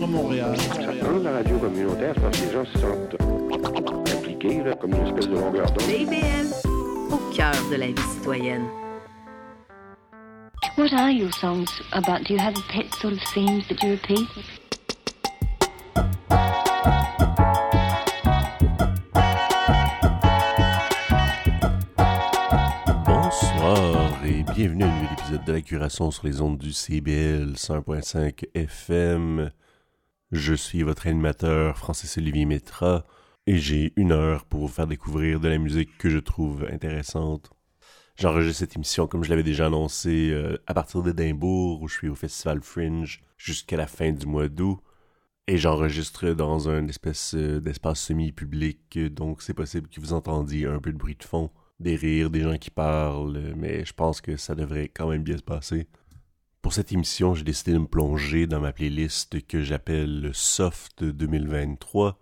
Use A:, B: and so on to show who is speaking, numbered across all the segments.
A: Vivre Montréal.
B: Dans la radio communautaire, parce que les gens se sentent impliqués, là, comme une espèce de longueur d'onde.
C: CIBL, au cœur de la vie citoyenne.
D: What are your songs about? Do you have pet sort of themes that you repeat?
E: Bonsoir et bienvenue à un nouvel épisode de la curation sur les ondes du CBL 100.5 FM. Je suis votre animateur Francis Olivier Métra et j'ai une heure pour vous faire découvrir de la musique que je trouve intéressante. J'enregistre cette émission comme je l'avais déjà annoncé euh, à partir d'Édimbourg où je suis au Festival Fringe jusqu'à la fin du mois d'août. Et j'enregistre dans un espèce euh, d'espace semi-public, donc c'est possible que vous entendiez un peu de bruit de fond, des rires, des gens qui parlent, mais je pense que ça devrait quand même bien se passer. Pour cette émission, j'ai décidé de me plonger dans ma playlist que j'appelle Soft 2023.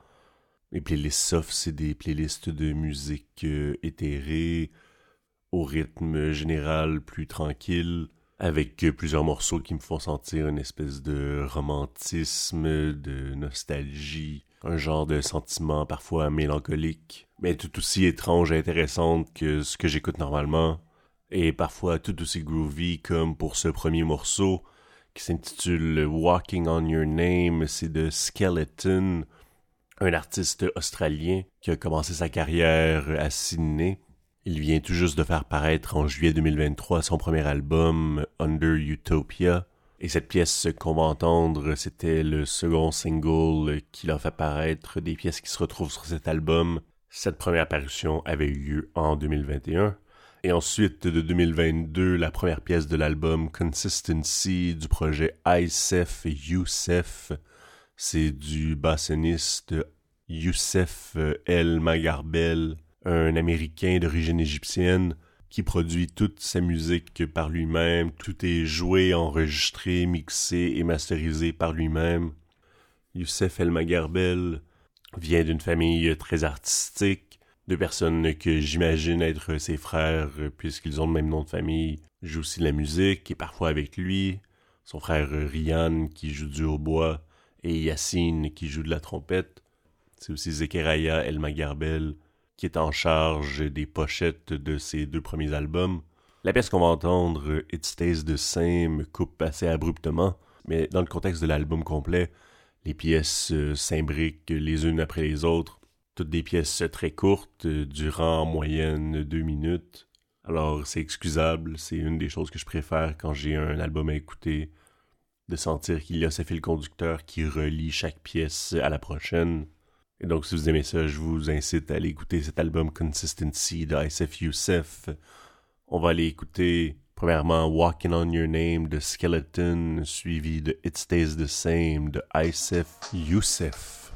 E: Les playlists soft, c'est des playlists de musique euh, éthérée, au rythme général plus tranquille, avec euh, plusieurs morceaux qui me font sentir une espèce de romantisme, de nostalgie, un genre de sentiment parfois mélancolique, mais tout aussi étrange et intéressante que ce que j'écoute normalement, et parfois tout aussi groovy comme pour ce premier morceau qui s'intitule Walking on Your Name, c'est de Skeleton, un artiste australien qui a commencé sa carrière à Sydney. Il vient tout juste de faire paraître en juillet 2023 son premier album Under Utopia. Et cette pièce qu'on va entendre, c'était le second single qu'il a fait paraître des pièces qui se retrouvent sur cet album. Cette première parution avait eu lieu en 2021. Et ensuite, de 2022, la première pièce de l'album Consistency du projet ISEF et Youssef. C'est du bassoniste Youssef El Magarbel, un Américain d'origine égyptienne qui produit toute sa musique par lui-même. Tout est joué, enregistré, mixé et masterisé par lui-même. Youssef El Magarbel vient d'une famille très artistique, de personnes que j'imagine être ses frères puisqu'ils ont le même nom de famille, jouent aussi de la musique et parfois avec lui. Son frère Ryan qui joue du hautbois et Yacine qui joue de la trompette. C'est aussi Zekeraya El Magarbel qui est en charge des pochettes de ses deux premiers albums. La pièce qu'on va entendre, It Stays the Same, coupe assez abruptement, mais dans le contexte de l'album complet, les pièces euh, s'imbriquent les unes après les autres. Toutes des pièces très courtes, euh, durant en moyenne deux minutes. Alors c'est excusable, c'est une des choses que je préfère quand j'ai un album à écouter, de sentir qu'il y a ce fil conducteur qui relie chaque pièce à la prochaine. Et donc, si vous aimez ça, je vous incite à aller écouter cet album Consistency de Youssef. On va aller écouter, premièrement, Walking on Your Name de Skeleton, suivi de It Stays the Same de ISF Youssef.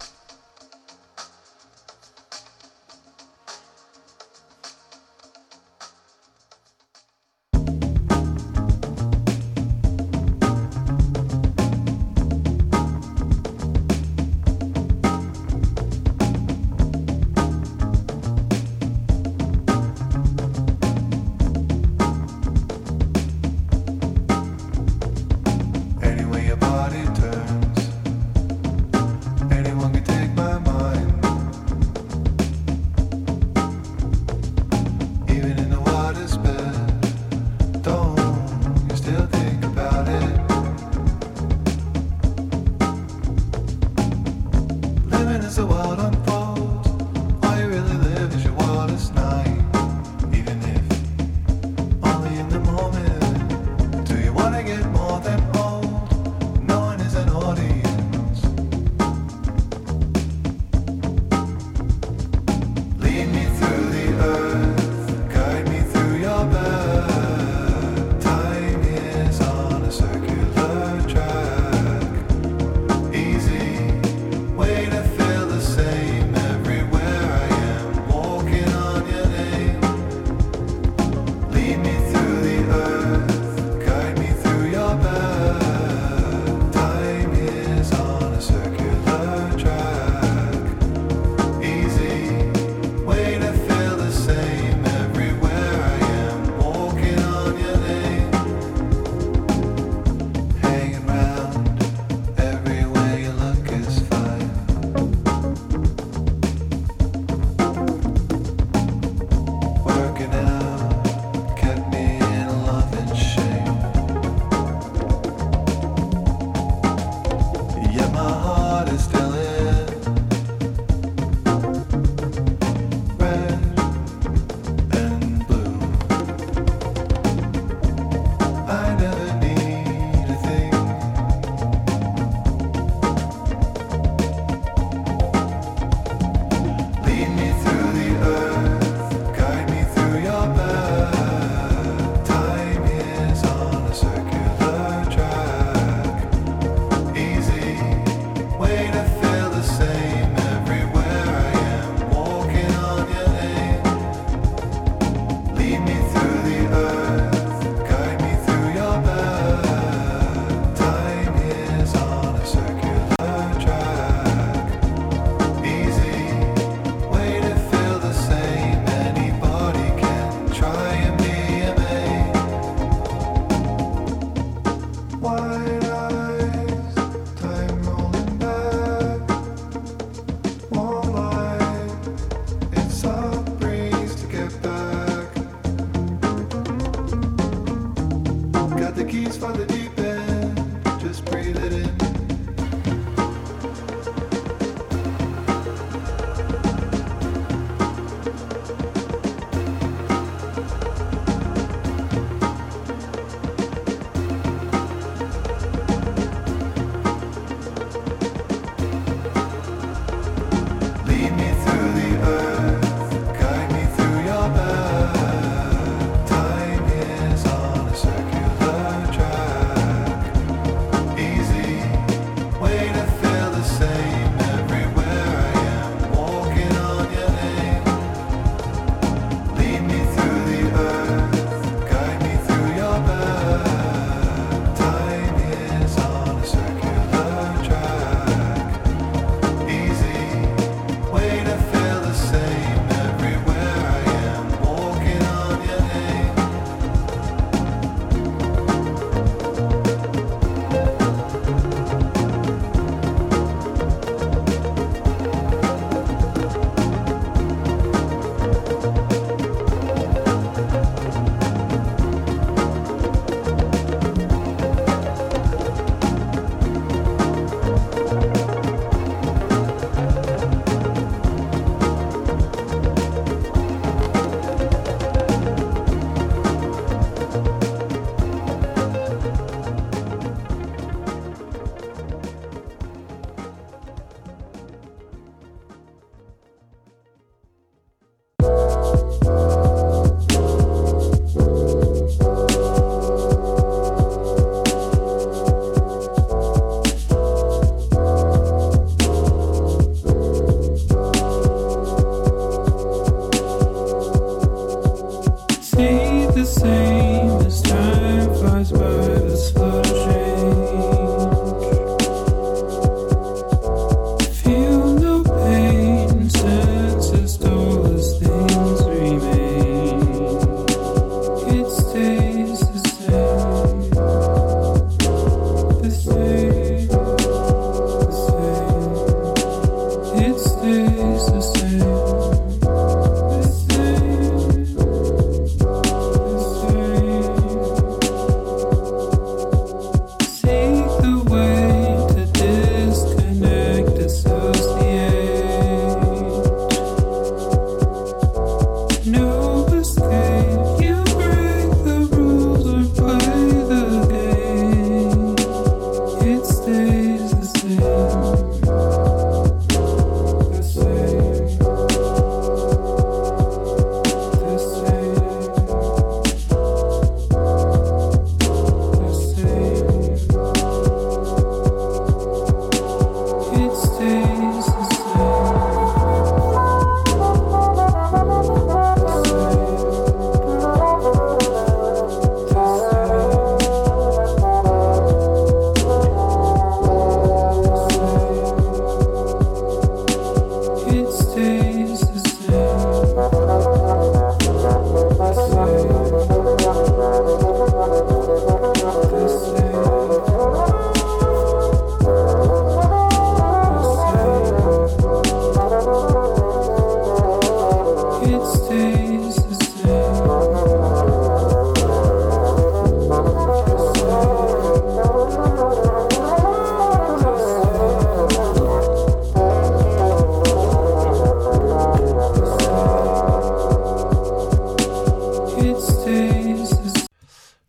F: Do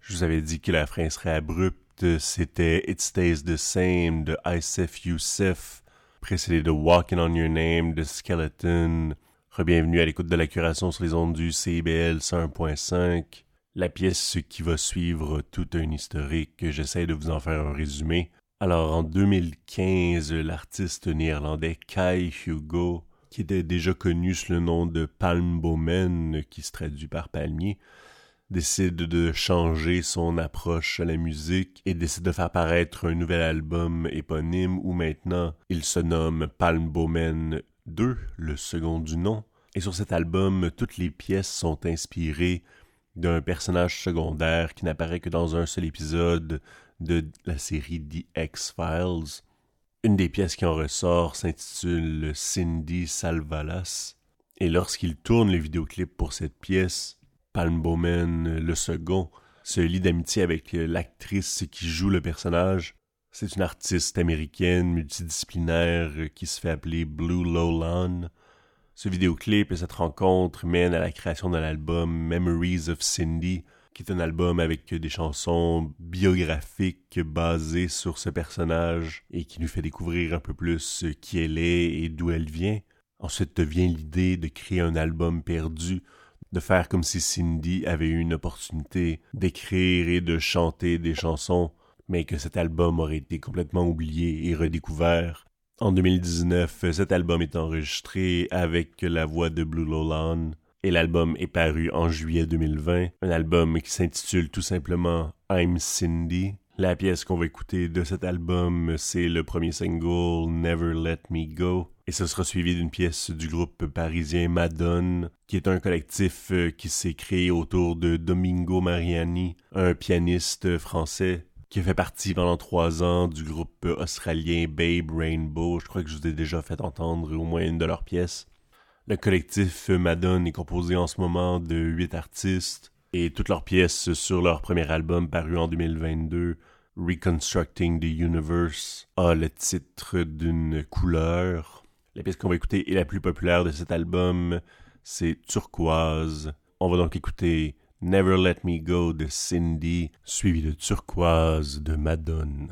E: que la fin serait abrupte, c'était It Stays the Same de Isef Youssef, précédé de Walking on Your Name de Skeleton. Rebienvenue à l'écoute de la curation sur les ondes du CBL 101.5. La pièce qui va suivre tout un historique, j'essaie de vous en faire un résumé. Alors en 2015, l'artiste néerlandais Kai Hugo, qui était déjà connu sous le nom de Palmbomen, qui se traduit par palmier, décide de changer son approche à la musique et décide de faire paraître un nouvel album éponyme où maintenant il se nomme Palmbomen 2, le second du nom. Et sur cet album, toutes les pièces sont inspirées d'un personnage secondaire qui n'apparaît que dans un seul épisode de la série The X-Files. Une des pièces qui en ressort s'intitule Cindy Salvalas. Et lorsqu'il tourne le vidéoclip pour cette pièce, Palmbomen, le second, se lie d'amitié avec l'actrice qui joue le personnage. C'est une artiste américaine multidisciplinaire qui se fait appeler Blue Lowland. Ce vidéoclip et cette rencontre mènent à la création de l'album Memories of Cindy, qui est un album avec des chansons biographiques basées sur ce personnage et qui nous fait découvrir un peu plus qui elle est et d'où elle vient. Ensuite vient l'idée de créer un album perdu, de faire comme si Cindy avait eu une opportunité d'écrire et de chanter des chansons, mais que cet album aurait été complètement oublié et redécouvert. En 2019, cet album est enregistré avec la voix de Blue Lowland et l'album est paru en juillet 2020. Un album qui s'intitule tout simplement I'm Cindy. La pièce qu'on va écouter de cet album, c'est le premier single Never Let Me Go. Et ce sera suivi d'une pièce du groupe parisien Madone, qui est un collectif euh, qui s'est créé autour de Domingo Mariani, un pianiste français qui a fait partie pendant trois ans du groupe australien Babe Rainbow. Je crois que je vous ai déjà fait entendre au moins une de leurs pièces. Le collectif Madone est composé en ce moment de huit artistes et toutes leurs pièces sur leur premier album paru en 2022, Reconstructing the Universe, a le titre d'une couleur. La pièce qu'on va écouter est la plus populaire de cet album, c'est Turquoise. On va donc écouter Never Let Me Go de Cindy, suivi de Turquoise de Madone.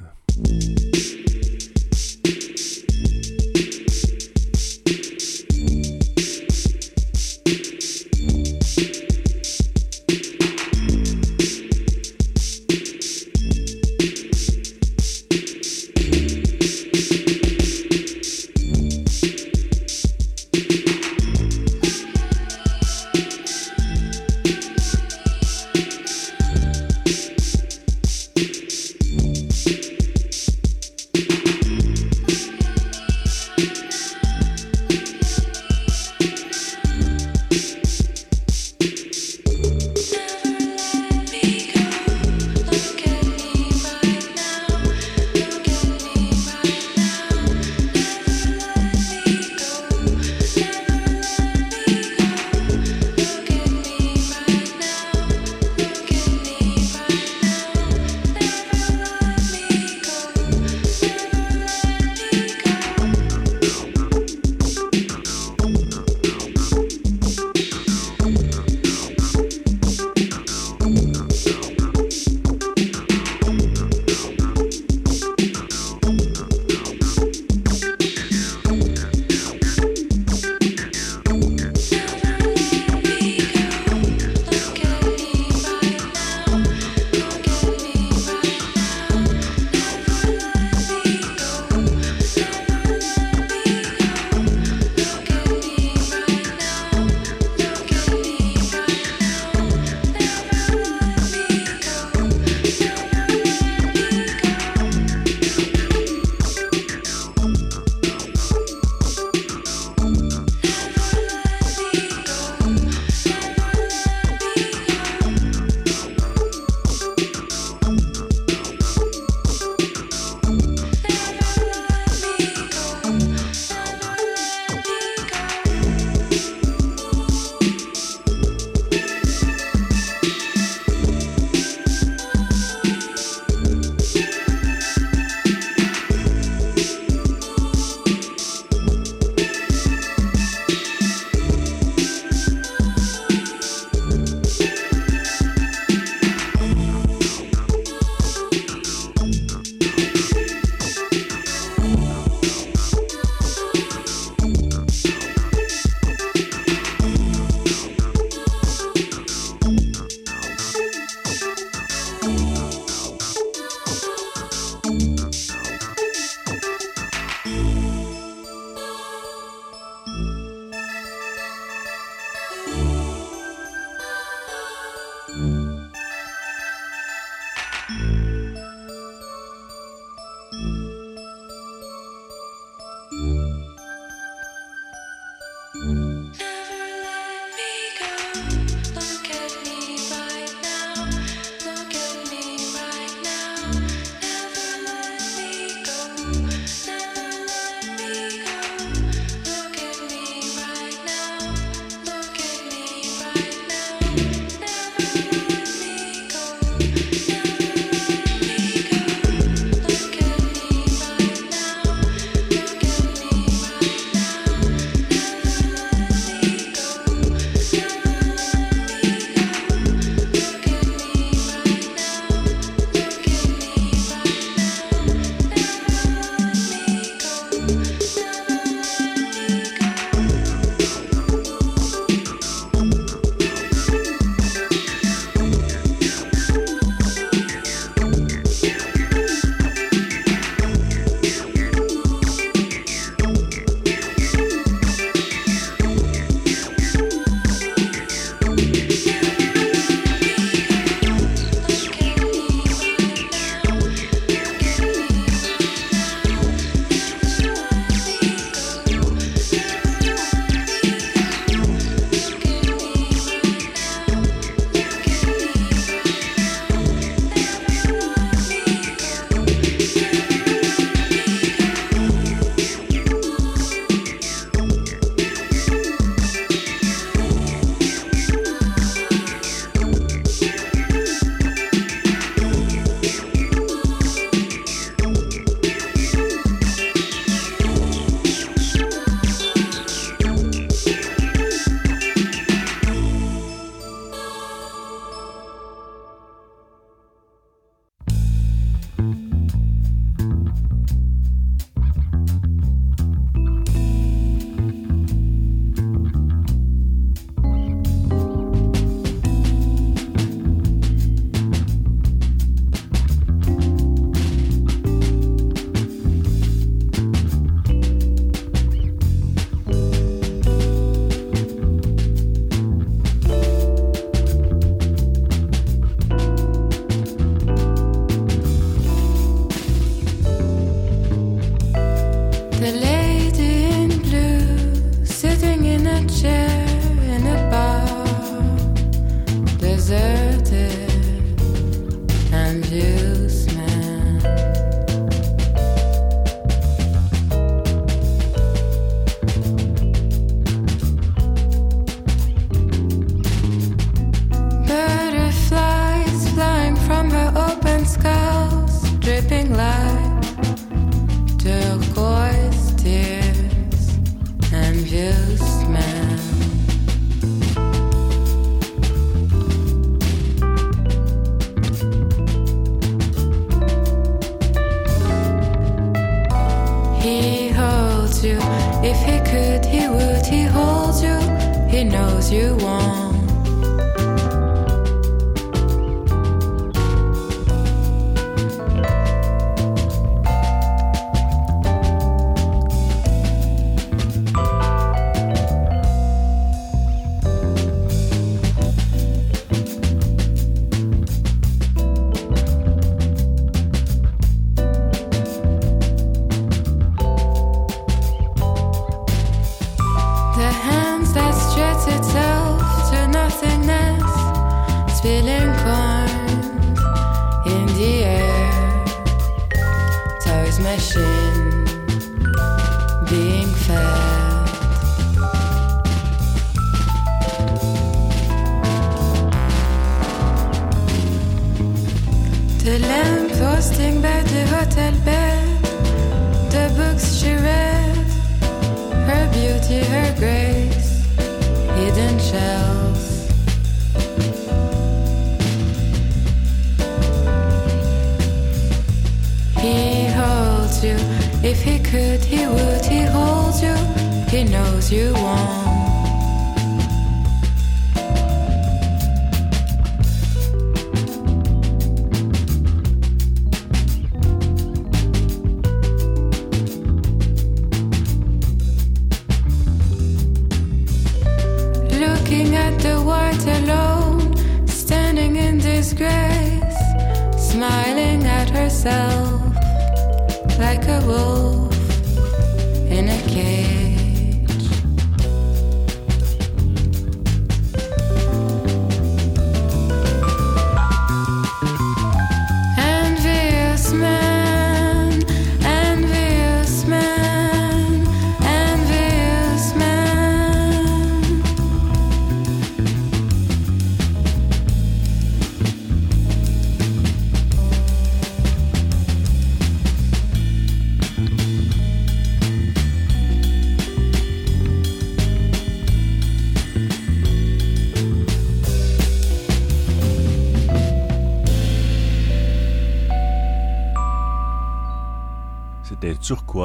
A: Looking at the white alone, standing in disgrace, smiling at herself like a wolf in a cage.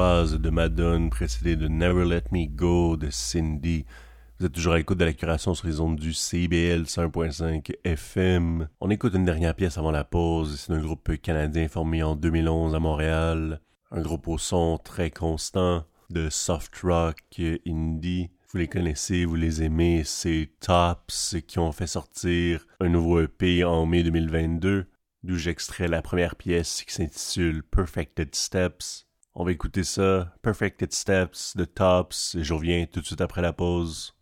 E: De Madone, précédé de Never Let Me Go de Cindy. Vous êtes toujours à l'écoute de la curation sur les ondes du CBL 101.5 FM. On écoute une dernière pièce avant la pause. C'est un groupe canadien formé en 2011 à Montréal. Un groupe au son très constant de soft rock indie. Vous les connaissez, vous les aimez. C'est Tops qui ont fait sortir un nouveau EP en mai 2022, d'où j'extrais la première pièce qui s'intitule Perfected Steps. On va écouter ça, Perfected Steps de Tops, et je reviens tout de suite après la pause.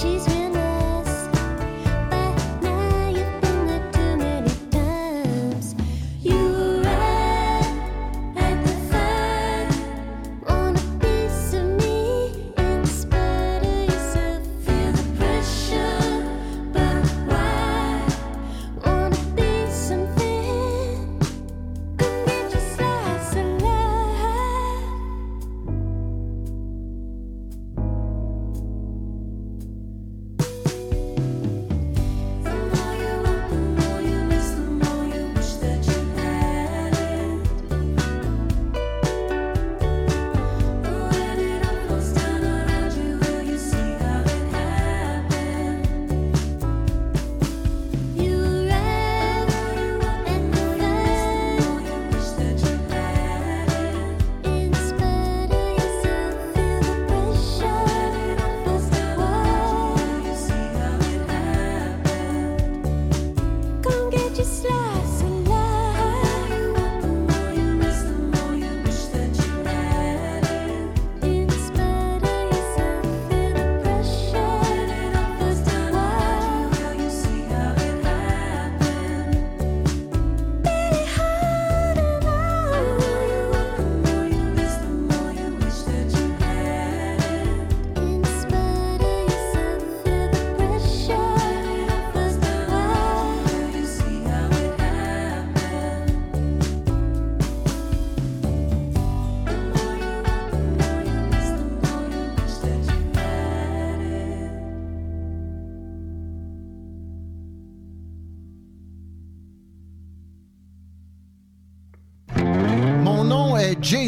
G: She's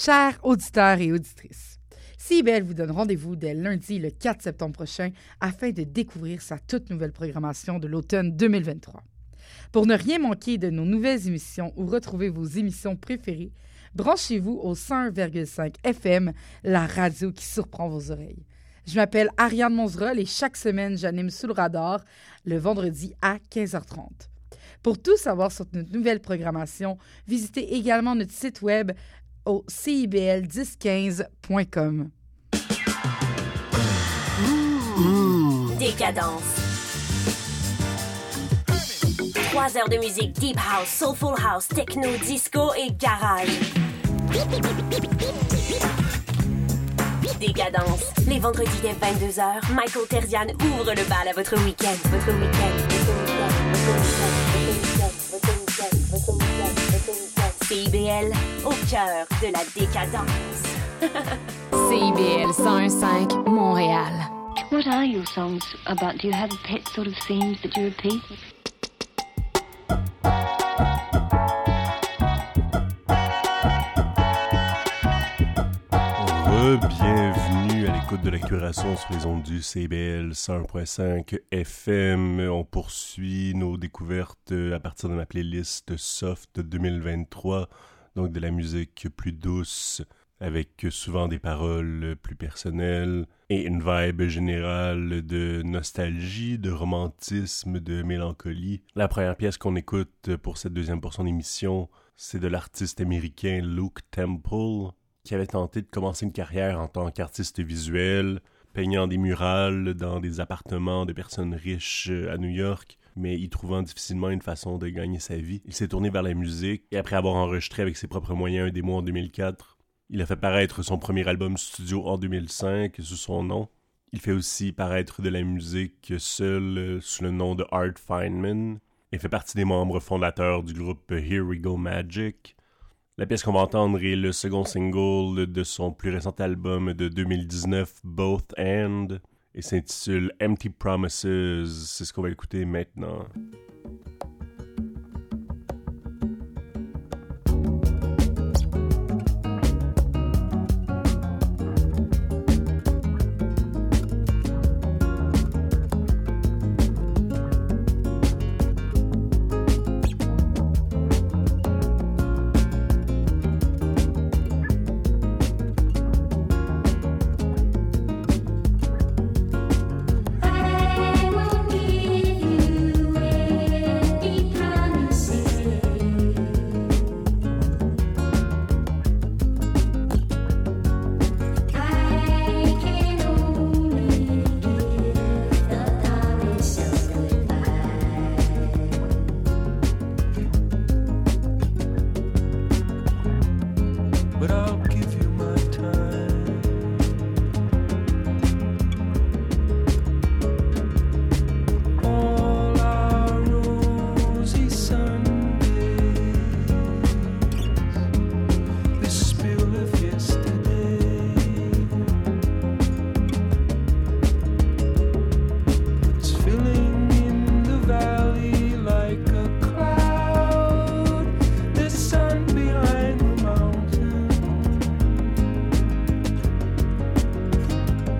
H: Chers auditeurs et auditrices, CIBL vous donne rendez-vous dès lundi le 4 septembre prochain afin de découvrir sa toute nouvelle programmation de l'automne 2023. Pour ne rien manquer de nos nouvelles émissions ou retrouver vos émissions préférées, branchez-vous au 101,5 FM, la radio qui surprend vos oreilles. Je m'appelle Ariane Monzerol et chaque semaine, j'anime Sous le radar le vendredi à 15h30. Pour tout savoir sur notre nouvelle programmation, visitez également notre site web au cibl1015.com.
I: Décadence. Trois heures de musique deep house, soulful house, techno, disco et garage. Décadence. Les vendredis dès 22h, Michael Terzian ouvre le bal à votre week-end. Votre week-end. CIBL, au cœur de la décadence.
J: CIBL 101.5 Montréal.
D: What are your songs about? Do you have pet sort of themes that you repeat?
E: Re-bienvenue l'écoute de la curation sur les ondes du CBL 101.5 FM. On poursuit nos découvertes à partir de ma playlist Soft 2023, donc de la musique plus douce, avec souvent des paroles plus personnelles et une vibe générale de nostalgie, de romantisme, de mélancolie. La première pièce qu'on écoute pour cette deuxième portion d'émission, c'est de l'artiste américain Luke Temple, qui avait tenté de commencer une carrière en tant qu'artiste visuel, peignant des murales dans des appartements de personnes riches euh, à New York, mais y trouvant difficilement une façon de gagner sa vie. Il s'est tourné vers la musique et après avoir enregistré avec ses propres moyens un démo en 2004, il a fait paraître son premier album studio en 2005 sous son nom. Il fait aussi paraître de la musique seul euh, sous le nom de Art Feynman et fait partie des membres fondateurs du groupe Here We Go Magic. La pièce qu'on va entendre est le second single de son plus récent album de 2019, Both And, et s'intitule Empty Promises. C'est ce qu'on va écouter maintenant.